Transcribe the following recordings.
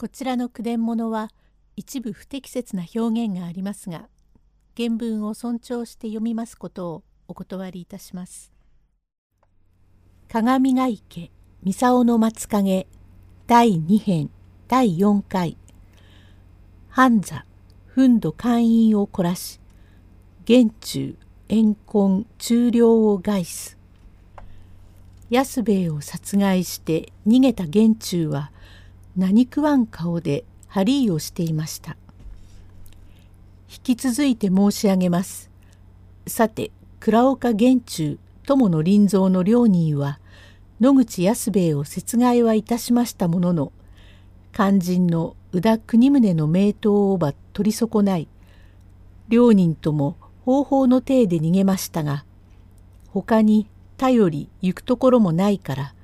こちらの句伝物は一部不適切な表現がありますが原文を尊重して読みますことをお断りいたします。鏡ヶ池三竿の松影第2編第4回半座憤怒会員を凝らし玄中怨恨中量を害す安兵衛を殺害して逃げた玄中は何食わん顔でハリーをしていました。引き続いて申し上げます。さて倉岡玄中友の林蔵の両人は野口安兵衛を殺害はいたしましたものの肝心の宇田国宗の名刀をば取り損ない両人とも方法の体で逃げましたが他に頼り行くところもないから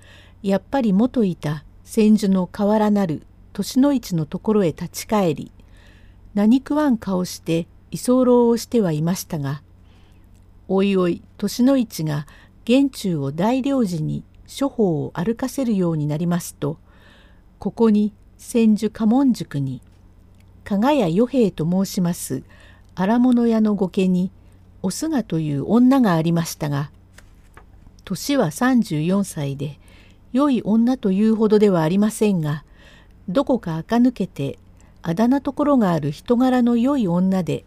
やっぱり元いた千住の河原なる年の市のところへ立ち返り何食わん顔して居候をしてはいましたがおいおい年の市が玄中を大領事に処方を歩かせるようになりますとここに千住家紋塾に加賀谷与兵衛と申します荒物屋の御家におすがという女がありましたが年は34歳で良い女というほどではありませんがどこか垢抜けてあだなところがある人柄の良い女で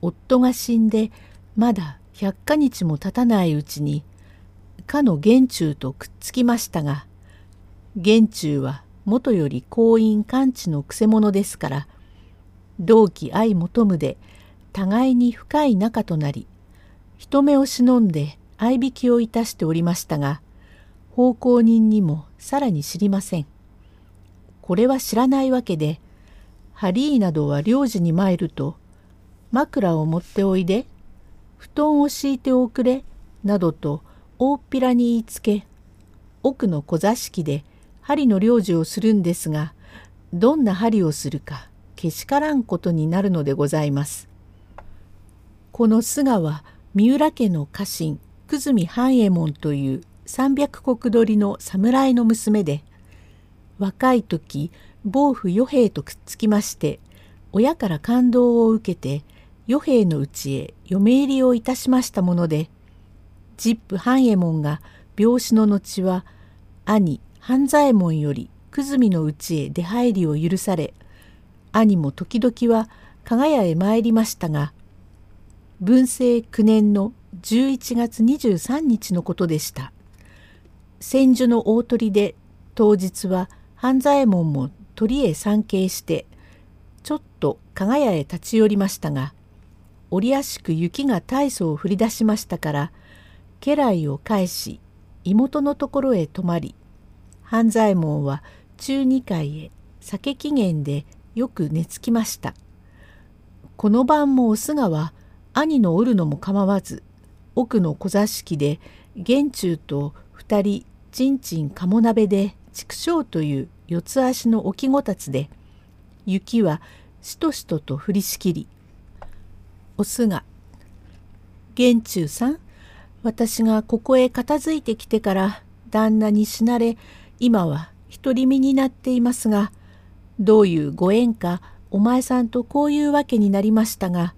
夫が死んでまだ百か日も経たないうちにかの玄中とくっつきましたが玄中はもとより婚姻完治のくせ者ですから同期相求むで互いに深い仲となり人目を忍んで相引きをいたしておりましたが奉公人にもさらに知りません。これは知らないわけでハリーなどは領事に参ると枕を持っておいで布団を敷いておくれなどと大っぴらに言いつけ奥の小座敷で針の領事をするんですがどんな針をするかけしからんことになるのでございます。この菅は三浦家の家臣久住半右衛門という三百石取りの侍の娘で若い時暴夫与兵とくっつきまして親から感動を受けて与兵のうちへ嫁入りをいたしましたものでジップ半右衛門が病死の後は兄半左衛門より久住のうちへ出入りを許され兄も時々は加賀屋へ参りましたが文政9年の11月23日のことでした。千住の大鳥で当日は半左衛門も鳥へ参詣してちょっと加賀屋へ立ち寄りましたが折やしく雪が大層降り出しましたから家来を返し妹のところへ泊まり半左衛門は中二階へ酒起源でよく寝つきました。この晩もおすがは兄のおるのも構わず奥の小座敷で玄中と二人ちんちん鴨鍋で畜生という四つ足の置きごたつで雪はしとしとと降りしきり。おすが「玄中さん私がここへ片付いてきてから旦那に死なれ今は独り身になっていますがどういうご縁かお前さんとこういうわけになりましたが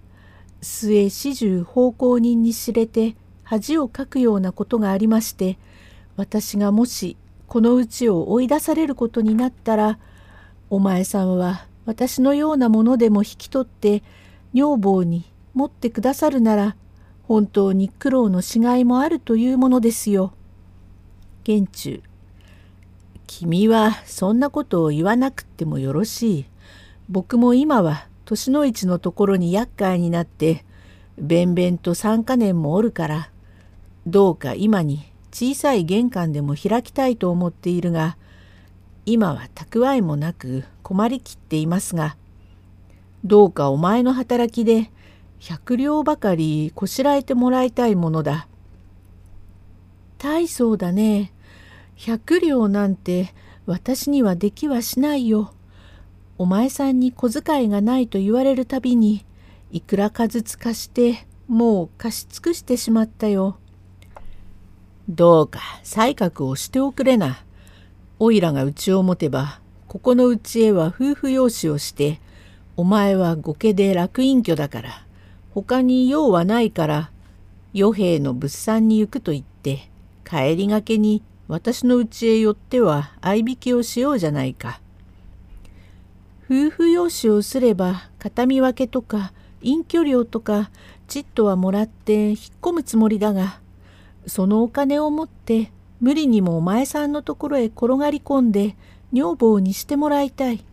末始終奉公人に知れて恥をかくようなことがありまして私がもしこの家を追い出されることになったらお前さんは私のようなものでも引き取って女房に持ってくださるなら本当に苦労のしがいもあるというものですよ。玄中君はそんなことを言わなくてもよろしい。僕も今は年の市のところに厄介になって弁々と三か年もおるからどうか今に小さい玄関でも開きたいと思っているが今は蓄えもなく困りきっていますがどうかお前の働きで百両ばかりこしらえてもらいたいものだ。大層だね。百両なんて私にはできはしないよ。お前さんに小遣いがないと言われるたびにいくらかずつ貸してもう貸し尽くしてしまったよ。どうか才覚をしておくれな。おいらがうちを持てばここのうちへは夫婦養子をしてお前は御家で楽隠居だから他に用はないから与兵の物産に行くと言って帰りがけに私の家へ寄っては合いびきをしようじゃないか。夫婦養子をすれば形見分けとか隠居料とかちっとはもらって引っ込むつもりだがそのお金を持って無理にもお前さんのところへ転がり込んで女房にしてもらいたい。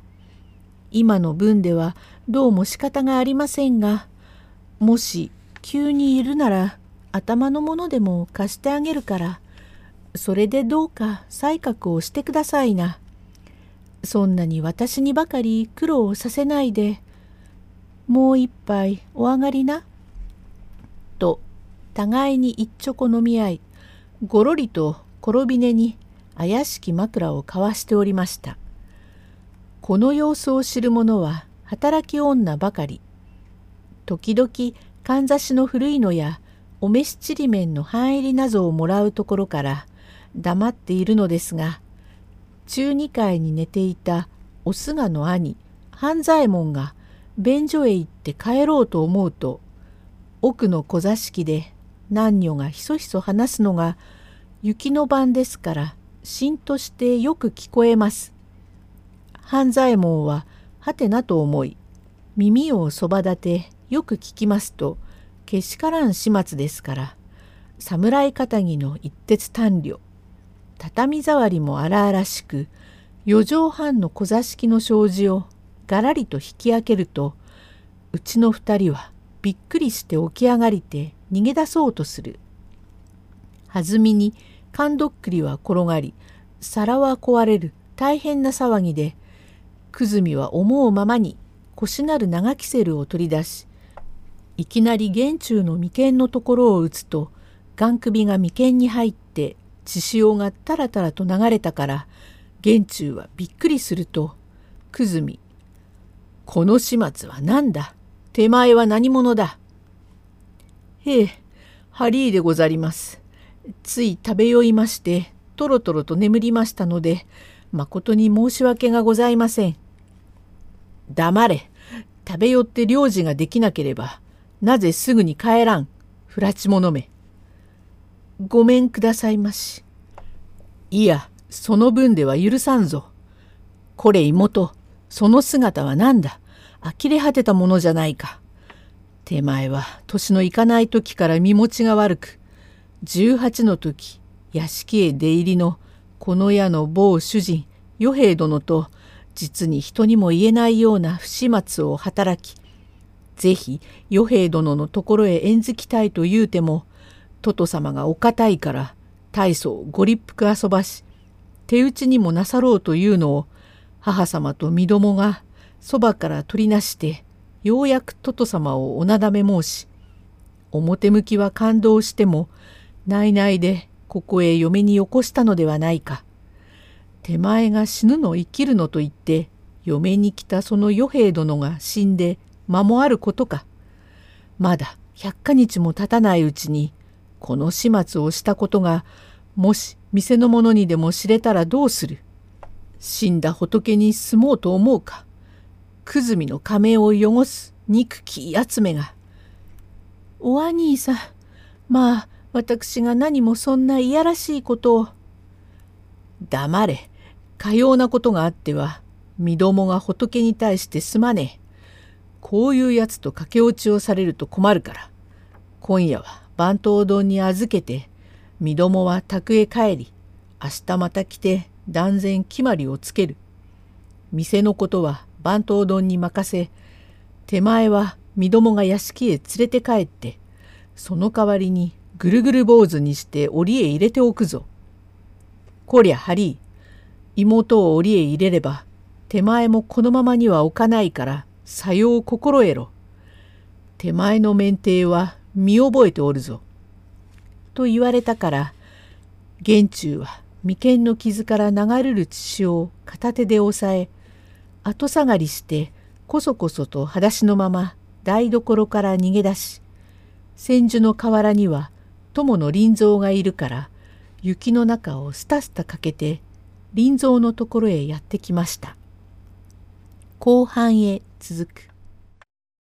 今の分ではどうも仕方がありませんがもし急にいるなら頭のものでも貸してあげるからそれでどうか採覚をしてくださいな。そんなに私にばかり苦労をさせないでもう一杯お上がりな。互いに一ちょこ飲み合いごろりと転び寝に怪しき枕を交わしておりました。この様子を知る者は働き女ばかり。時々かんざしの古いのやお召しちりめんの半入りなぞをもらうところから黙っているのですが中二階に寝ていたお菅の兄半左衛門が便所へ行って帰ろうと思うと奥の小座敷で男女がひそひそ話すのが雪の晩ですからしんとしてよく聞こえます。半左衛門ははてなと思い耳をそば立てよく聞きますとけしからん始末ですから侍かぎの一徹短慮畳触りも荒々しく四畳半の小座敷の障子をがらりと引き開けるとうちの二人はびっくりして起き上がりて逃げ出そうとする。弾みに缶どっくりは転がり皿は壊れる。大変な騒ぎで久住は思うままに腰なる長キセルを取り出しいきなり玄中の眉間のところを打つと眼首が眉間に入って血潮がたらたらと流れたから玄中はびっくりすると久住この始末は何だ？手前は何者だ？へえハリーでござります。つい食べ酔いましてとろとろと眠りましたのでまことに申し訳がございません。黙れ食べ酔って領事ができなければなぜすぐに帰らん不らち者め。ごめんくださいまし。いやその分では許さんぞ。これ妹その姿は何だ呆れ果てたものじゃないか。手前は年のいかない時から身持ちが悪く18の時屋敷へ出入りのこの家の某主人与兵衛殿と実に人にも言えないような不始末を働きぜひ与兵衛殿のところへ縁づきたいと言うてもトト様がお堅いから大層ご立腹遊ばし手打ちにもなさろうというのを母様と身どもがそばから取りなしてようやくトト様をおなだめ申し表向きは感動しても内々でここへ嫁によこしたのではないか。手前が死ぬの生きるのと言って嫁に来たその与兵衛殿が死んで間もあることか。まだ百か日も経たないうちにこの始末をしたことがもし店の者にでも知れたらどうする死んだ仏に住もうと思うか久住の仮面を汚す憎きやつめが。お兄さんまあ私が何もそんないやらしいことを。黙れ。かようなことがあっては、身どもが仏に対してすまねえ。こういうやつと駆け落ちをされると困るから。今夜は番頭丼に預けて、身どもは宅へ帰り、明日また来て断然決まりをつける。店のことは番頭丼に任せ、手前は身どもが屋敷へ連れて帰って、その代わりにぐるぐる坊主にして檻へ入れておくぞ。こりゃハリー、妹を檻へ入れれば、手前もこのままには置かないから、さよう心得ろ。手前の免停は見覚えておるぞ。と言われたから、玄中は眉間の傷から流れる血潮を片手で押さえ、後下がりしてこそこそと裸足のまま台所から逃げ出し、千住の河原には友の林蔵がいるから雪の中をスタスタかけて林蔵のところへやってきました。後半へ続く。